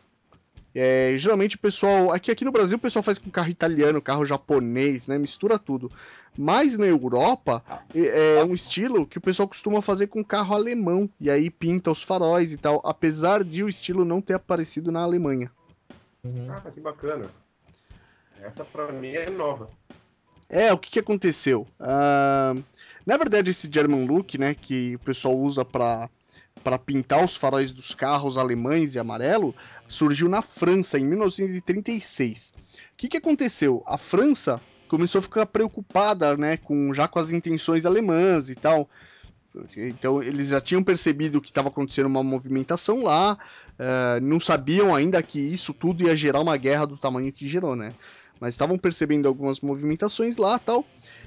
É, geralmente o pessoal. Aqui, aqui no Brasil o pessoal faz com carro italiano, carro japonês, né? Mistura tudo. Mas na Europa é, é um estilo que o pessoal costuma fazer com carro alemão. E aí pinta os faróis e tal. Apesar de o estilo não ter aparecido na Alemanha. Uhum. Ah, que bacana. Essa pra mim é nova. É, o que, que aconteceu? Uh, na verdade, esse German Look, né, que o pessoal usa para para pintar os faróis dos carros alemães de amarelo surgiu na França em 1936. O que, que aconteceu? A França começou a ficar preocupada, né, com já com as intenções alemãs e tal. Então eles já tinham percebido que estava acontecendo uma movimentação lá, uh, não sabiam ainda que isso tudo ia gerar uma guerra do tamanho que gerou, né? Mas estavam percebendo algumas movimentações lá, tal.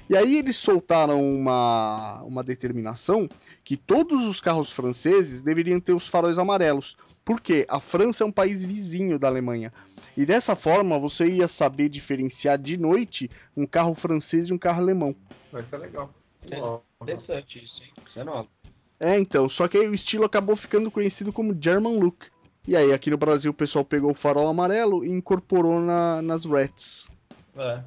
E aí eles soltaram uma, uma determinação que todos os carros franceses deveriam ter os faróis amarelos. Porque a França é um país vizinho da Alemanha. E dessa forma você ia saber diferenciar de noite um carro francês de um carro alemão. Vai ser legal. interessante isso, hein? Isso é novo. É, então, só que aí o estilo acabou ficando conhecido como German Look. E aí aqui no Brasil o pessoal pegou o farol amarelo e incorporou na, nas Rats. É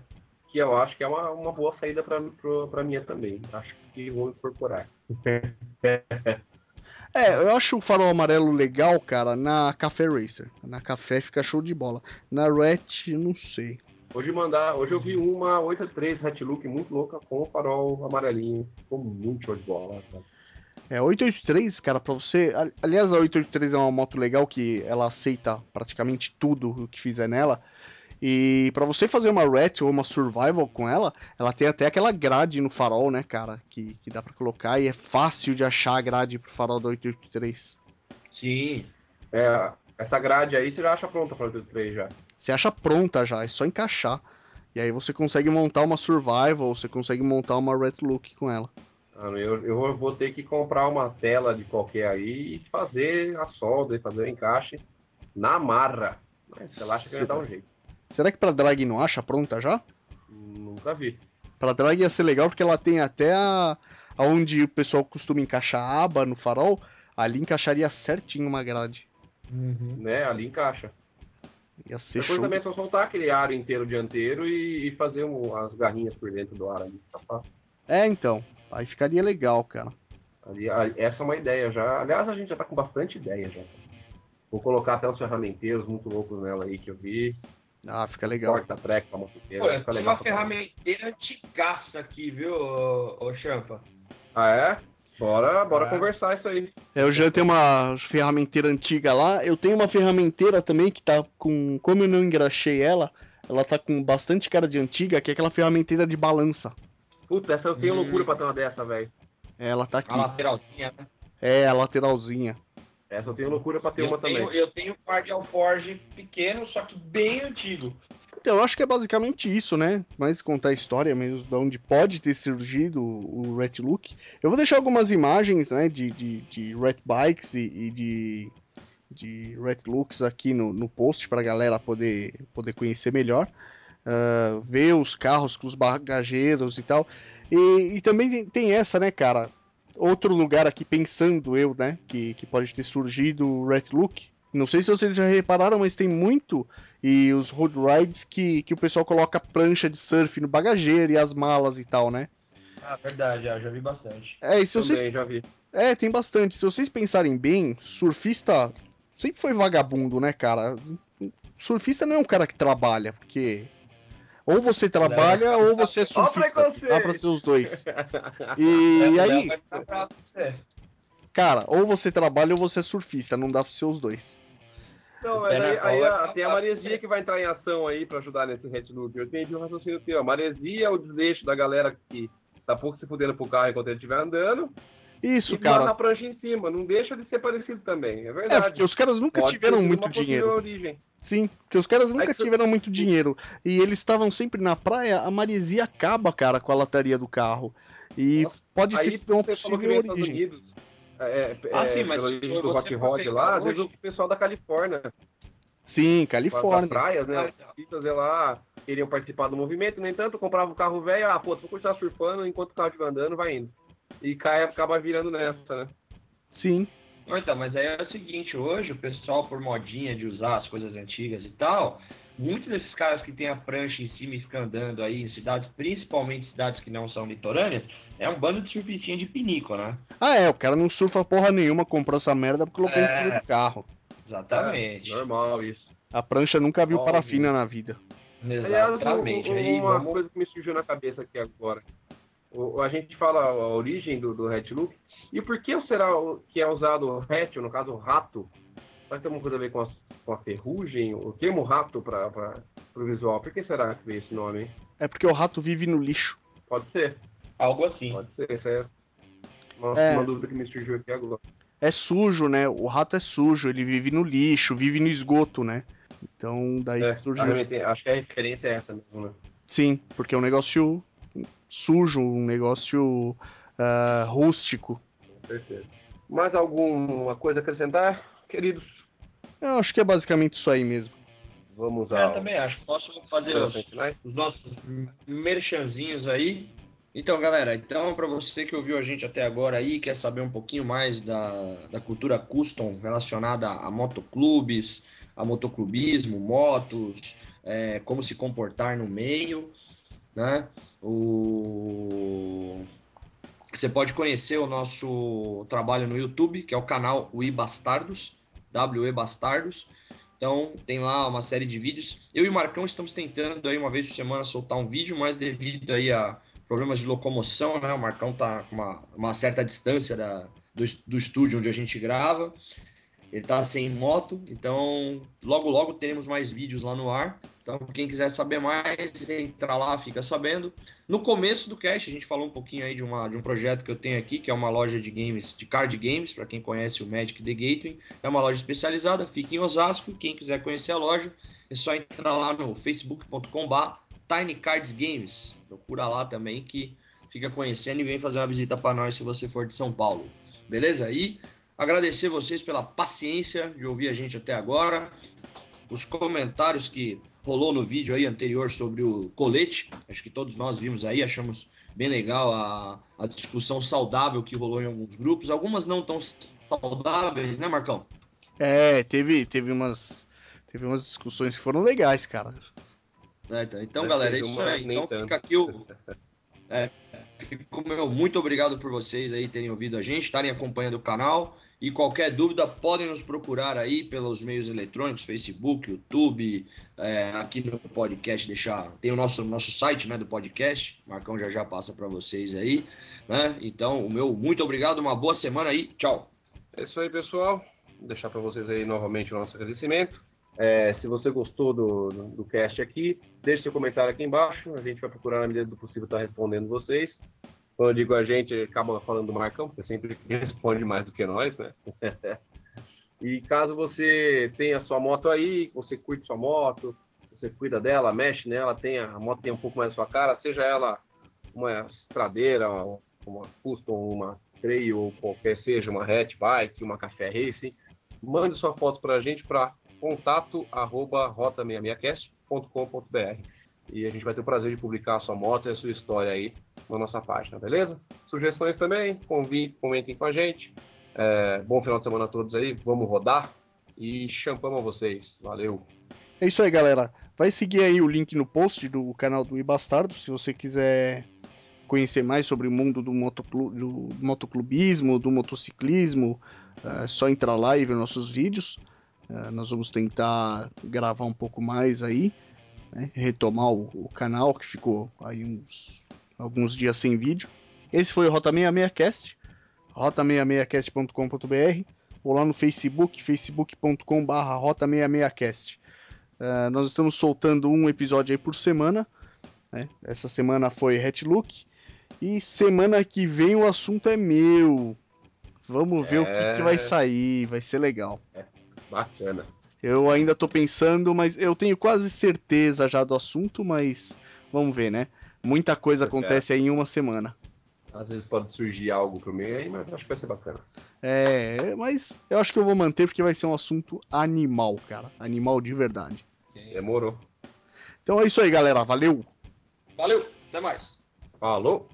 que eu acho que é uma, uma boa saída para minha também. Acho que vou incorporar. É, eu acho o farol amarelo legal, cara, na Café Racer. Na Café fica show de bola. Na Ret, não sei. Hoje mandar, hoje eu vi uma 83 Hat Look muito louca com o farol amarelinho. Ficou muito show de bola, cara. É, 883, cara, pra você. Aliás, a 883 é uma moto legal que ela aceita praticamente tudo o que fizer nela. E para você fazer uma ret ou uma survival com ela, ela tem até aquela grade no farol, né, cara? Que, que dá para colocar e é fácil de achar a grade pro farol do 883. Sim. É, essa grade aí você já acha pronta para 883 já. Você acha pronta já, é só encaixar. E aí você consegue montar uma survival, você consegue montar uma red look com ela. Eu, eu vou ter que comprar uma tela de qualquer aí e fazer a solda e fazer o encaixe na marra. Mas relaxa que vai dar um jeito. Será que pra drag não acha pronta já? Nunca vi. Pra drag ia ser legal porque ela tem até a onde o pessoal costuma encaixar a aba no farol, ali encaixaria certinho uma grade. Uhum. Né, ali encaixa. Ia ser Depois show. também é só soltar aquele aro inteiro dianteiro e, e fazer um, as garrinhas por dentro do ar ali. Tá. É, então. Aí ficaria legal, cara. Essa é uma ideia já. Aliás, a gente já tá com bastante ideia já. Vou colocar até os ferramenteiros muito loucos nela aí que eu vi. Ah, fica legal. Porta track pra motoqueira. Pô, fica tem legal uma ferramenteira antigaça aqui, viu, ô, ô Champa? Ah, é? Bora, bora é. conversar isso aí. É, eu já tenho uma ferramenteira antiga lá. Eu tenho uma ferramenteira também que tá com. Como eu não engraxei ela, ela tá com bastante cara de antiga, que é aquela ferramenteira de balança. Puta, essa eu tenho hum. loucura pra ter uma dessa, velho. É, ela tá aqui. A lateralzinha, né? É, a lateralzinha. Essa eu tenho loucura pra ter eu uma tenho, também. Eu tenho um Guardian Forge pequeno, só que bem antigo. Então, eu acho que é basicamente isso, né? Mas contar a história mesmo de onde pode ter surgido o Red Look. Eu vou deixar algumas imagens, né, de, de, de Red Bikes e, e de, de Red Looks aqui no, no post para a galera poder, poder conhecer melhor. Uh, ver os carros com os bagageiros e tal. E, e também tem, tem essa, né, cara? outro lugar aqui, pensando eu, né, que, que pode ter surgido o Red Look. Não sei se vocês já repararam, mas tem muito e os road rides que, que o pessoal coloca prancha de surf no bagageiro e as malas e tal, né? Ah, verdade, já, já vi bastante. É, e se Também, vocês... já vi. É, tem bastante. Se vocês pensarem bem, surfista sempre foi vagabundo, né, cara? Surfista não é um cara que trabalha, porque ou você trabalha não. ou você é surfista. Dá pra ser os dois. E, aí. Cara, ou você trabalha ou você é surfista. Não dá pra ser os dois. Não, mas aí, aí a, tem a maresia que vai entrar em ação aí pra ajudar nesse Red Loop. Eu entendi o raciocínio teu. A maresia é o desleixo da galera que tá pouco se fudendo pro carro enquanto ele estiver andando. Isso, e cara. a prancha em cima. Não deixa de ser parecido também. É verdade. É, porque os caras nunca Pode tiveram muito dinheiro. Origem. Sim, porque os caras nunca tiveram muito dinheiro. E eles estavam sempre na praia, a maresia acaba, cara, com a lataria do carro. E Nossa, pode ter sido uma possível origem. Unidos, é, é, ah, sim, mas pelo do Rock Rod lá, às vezes o pessoal da Califórnia. Sim, Califórnia. As praias, né? Os fazer lá queriam participar do movimento, no entanto, comprava um carro velho, ah, pô, vou continuar surfando enquanto o carro estiver andando, vai indo. E cai, acaba virando nessa, né? Sim. Então, mas aí é o seguinte, hoje o pessoal por modinha de usar as coisas antigas e tal, muitos desses caras que tem a prancha em cima escandando aí em cidades, principalmente cidades que não são litorâneas, é um bando de surfistinha de pinico, né? Ah, é, o cara não surfa porra nenhuma, comprou essa merda porque colocou É. em cima do carro. Exatamente. É, normal isso. A prancha nunca viu Óbvio. parafina na vida. Aliás, Exatamente. um- Aí uma vamos... coisa que me surgiu na cabeça aqui agora. O- a gente fala a origem do, do hatch look. E por que será que é usado o hatch, no caso o rato? Será que tem alguma coisa a ver com a, com a ferrugem? O termo rato para o visual. Por que será que veio esse nome? É porque o rato vive no lixo. Pode ser, Algo assim. pode ser. Essa é uma, É. uma dúvida que me surgiu aqui agora. É sujo, né? O rato é sujo, ele vive no lixo, vive no esgoto, né? Então daí É, surgiu. acho que a referência é essa mesmo, né? Sim, porque é um negócio sujo, um negócio ah, rústico. Com certeza. Mais alguma coisa a acrescentar, queridos? Eu acho que é basicamente isso aí mesmo. Vamos Eu ao... também acho. Posso fazer os, os nossos merchanzinhos aí. Então, galera, então para você que ouviu a gente até agora aí, quer saber um pouquinho mais da, da cultura custom relacionada a motoclubes, a motoclubismo, motos, é, como se comportar no meio, né? O... Você pode conhecer o nosso trabalho no YouTube, que é o canal We Bastardos, WE Bastardos. Então tem lá uma série de vídeos. Eu e o Marcão estamos tentando aí uma vez por semana soltar um vídeo, mas devido aí a problemas de locomoção, né? O Marcão tá com uma, uma certa distância da, do, do estúdio onde a gente grava. Ele tá sem moto, então logo logo teremos mais vídeos lá no ar. Então quem quiser saber mais, entra lá, fica sabendo. No começo do cast a gente falou um pouquinho aí de, uma, de um projeto que eu tenho aqui, que é uma loja de games, de card games, para quem conhece o Magic The Gateway. É uma loja especializada, fica em Osasco. Quem quiser conhecer a loja, é só entrar lá no facebook.com.br Tiny Cards Games. Procura lá também que fica conhecendo e vem fazer uma visita para nós se você for de São Paulo. Beleza? E agradecer vocês pela paciência de ouvir a gente até agora. Os comentários que rolou no vídeo aí anterior sobre o colete, acho que todos nós vimos aí, achamos bem legal a, a discussão saudável que rolou em alguns grupos, algumas não tão saudáveis, né, Marcão? É, teve, teve umas. Teve umas discussões que foram legais, cara. É, então, então, galera, é isso aí. Então tanto. fica aqui o. É, fico meu muito obrigado por vocês aí terem ouvido a gente, estarem acompanhando o canal. E qualquer dúvida, podem nos procurar aí pelos meios eletrônicos, Facebook, YouTube, é, aqui no podcast, deixar. Tem o nosso, nosso site né, do podcast. Marcão já já passa para vocês aí. Né? Então, o meu muito obrigado, uma boa semana aí. Tchau. É isso aí, pessoal. Vou deixar para vocês aí novamente o nosso agradecimento. É, se você gostou do, do, do cast aqui, deixe seu comentário aqui embaixo. A gente vai procurar, na medida do possível, estar respondendo vocês. Quando eu digo a gente, acaba falando do Marcão, porque sempre responde mais do que nós, né? e caso você tenha sua moto aí, você curte sua moto, você cuida dela, mexe nela, tenha, a moto tem um pouco mais da sua cara, seja ela uma estradeira, uma custom, uma trail ou qualquer seja, uma hatch bike, uma café racing, mande sua foto para a gente para contato arroba rota66cast.com.br e a gente vai ter o prazer de publicar a sua moto e a sua história aí na nossa página, beleza? Sugestões também, convite, comentem com a gente. É, bom final de semana a todos aí, vamos rodar e champamos a vocês. Valeu! É isso aí, galera. Vai seguir aí o link no post do canal do Ibastardo, se você quiser conhecer mais sobre o mundo do, motoclu do motoclubismo, do motociclismo, é só entrar lá e ver nossos vídeos. É, nós vamos tentar gravar um pouco mais aí, né, retomar o, o, canal que ficou aí uns alguns dias sem vídeo. Esse foi o Rota 66cast, rota66cast.com.br ou lá no Facebook, facebook.com.br rota66cast. Uh, nós estamos soltando um episódio aí por semana. Né? Essa semana foi Hatlook. E semana que vem o assunto é meu. Vamos ver é... o que, que, vai sair. Vai ser legal. É, bacana. Eu ainda tô pensando, mas eu tenho quase certeza já do assunto, mas vamos ver, né? Muita coisa acontece aí em uma semana. Às vezes pode surgir algo pro meio aí, mas acho que vai ser bacana. É, mas eu acho que eu vou manter porque vai ser um assunto animal, cara. Animal de verdade. Demorou. Então é isso aí, galera. Valeu! Valeu, até mais. Falou!